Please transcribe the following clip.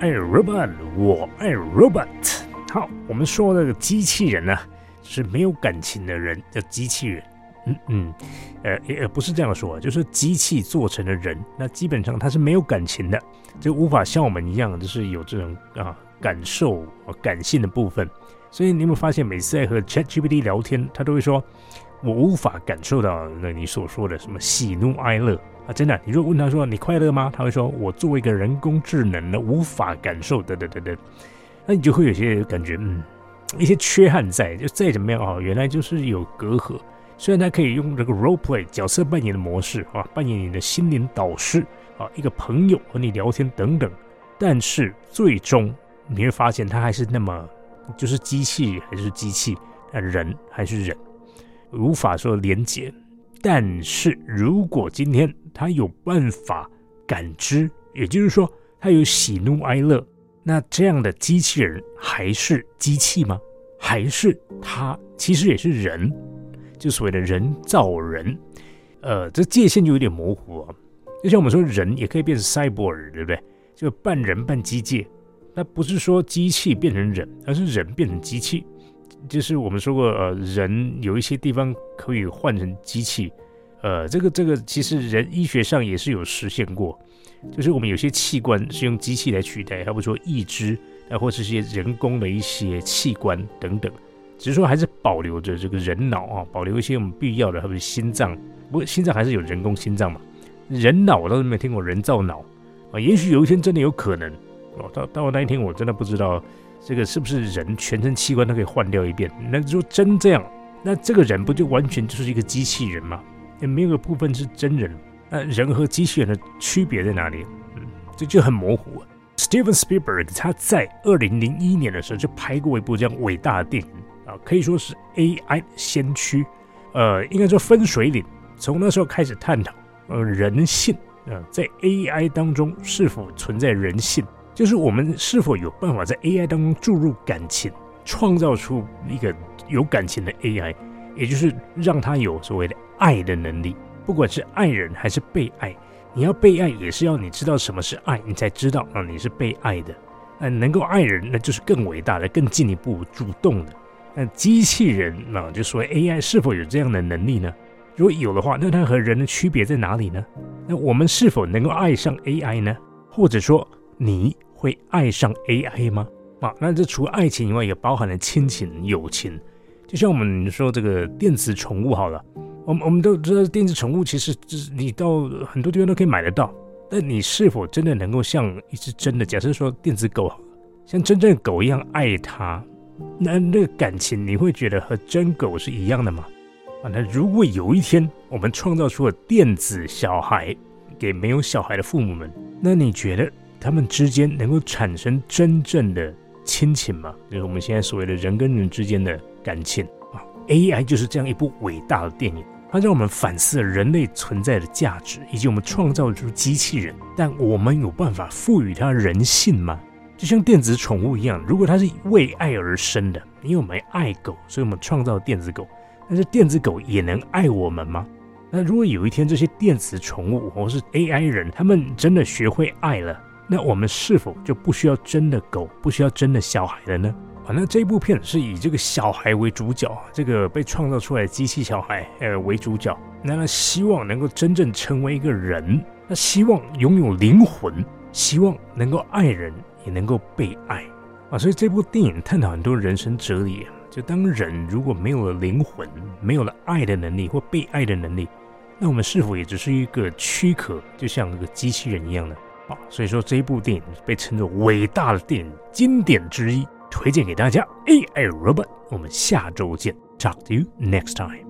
爱 robot，我爱 robot。好，我们说那个机器人呢，是没有感情的人叫机器人。嗯嗯，呃也不是这样说，就是机器做成的人，那基本上它是没有感情的，就无法像我们一样，就是有这种啊感受、感性的部分。所以你有没有发现，每次在和 ChatGPT 聊天，他都会说：“我无法感受到那你所说的什么喜怒哀乐。”真的，你如果问他说你快乐吗？他会说我作为一个人工智能的无法感受等等等等，那你就会有些感觉，嗯，一些缺憾在，就再怎么样啊，原来就是有隔阂。虽然他可以用这个 role play 角色扮演的模式啊，扮演你的心灵导师啊，一个朋友和你聊天等等，但是最终你会发现他还是那么就是机器还是机器，人还是人，无法说连接。但是如果今天他有办法感知，也就是说他有喜怒哀乐，那这样的机器人还是机器吗？还是他其实也是人？就所谓的人造人，呃，这界限就有点模糊啊。就像我们说人也可以变成赛博尔对不对？就半人半机械。那不是说机器变成人，而是人变成机器。就是我们说过，呃，人有一些地方可以换成机器，呃，这个这个其实人医学上也是有实现过，就是我们有些器官是用机器来取代，还不说义肢，啊，或是些人工的一些器官等等，只是说还是保留着这个人脑啊，保留一些我们必要的，或者心脏，不过心脏还是有人工心脏嘛，人脑我倒是没听过人造脑。啊，也许有一天真的有可能哦，到到那一天我真的不知道。这个是不是人全身器官都可以换掉一遍？那如果真这样，那这个人不就完全就是一个机器人吗？也没有个部分是真人。那人和机器人的区别在哪里？嗯，这就很模糊。Steven Spielberg 他在二零零一年的时候就拍过一部这样伟大的电影啊，可以说是 AI 先驱。呃，应该说分水岭，从那时候开始探讨呃人性啊，在 AI 当中是否存在人性。就是我们是否有办法在 AI 当中注入感情，创造出一个有感情的 AI，也就是让它有所谓的爱的能力。不管是爱人还是被爱，你要被爱也是要你知道什么是爱，你才知道啊你是被爱的。那能够爱人，那就是更伟大的、更进一步主动的。那机器人啊，就说 AI 是否有这样的能力呢？如果有的话，那它和人的区别在哪里呢？那我们是否能够爱上 AI 呢？或者说你？会爱上 AI 吗？啊，那这除了爱情以外，也包含了亲情、友情。就像我们说这个电子宠物好了，我们我们都知道电子宠物其实就是你到很多地方都可以买得到。但你是否真的能够像一只真的，假设说电子狗，像真正的狗一样爱它，那那个感情你会觉得和真狗是一样的吗？啊，那如果有一天我们创造出了电子小孩给没有小孩的父母们，那你觉得？他们之间能够产生真正的亲情吗？就是我们现在所谓的人跟人之间的感情啊。AI 就是这样一部伟大的电影，它让我们反思了人类存在的价值，以及我们创造出机器人，但我们有办法赋予它人性吗？就像电子宠物一样，如果它是为爱而生的，因为我们爱狗，所以我们创造电子狗，但是电子狗也能爱我们吗？那如果有一天这些电子宠物或是 AI 人，他们真的学会爱了？那我们是否就不需要真的狗，不需要真的小孩了呢？啊，那这部片是以这个小孩为主角，这个被创造出来的机器小孩呃为主角，那他希望能够真正成为一个人，他希望拥有灵魂，希望能够爱人，也能够被爱啊。所以这部电影探讨很多人生哲理，就当人如果没有了灵魂，没有了爱的能力或被爱的能力，那我们是否也只是一个躯壳，就像那个机器人一样呢？所以说这一部电影被称作伟大的电影经典之一，推荐给大家。AI Robot，我们下周见，Talk to you next time。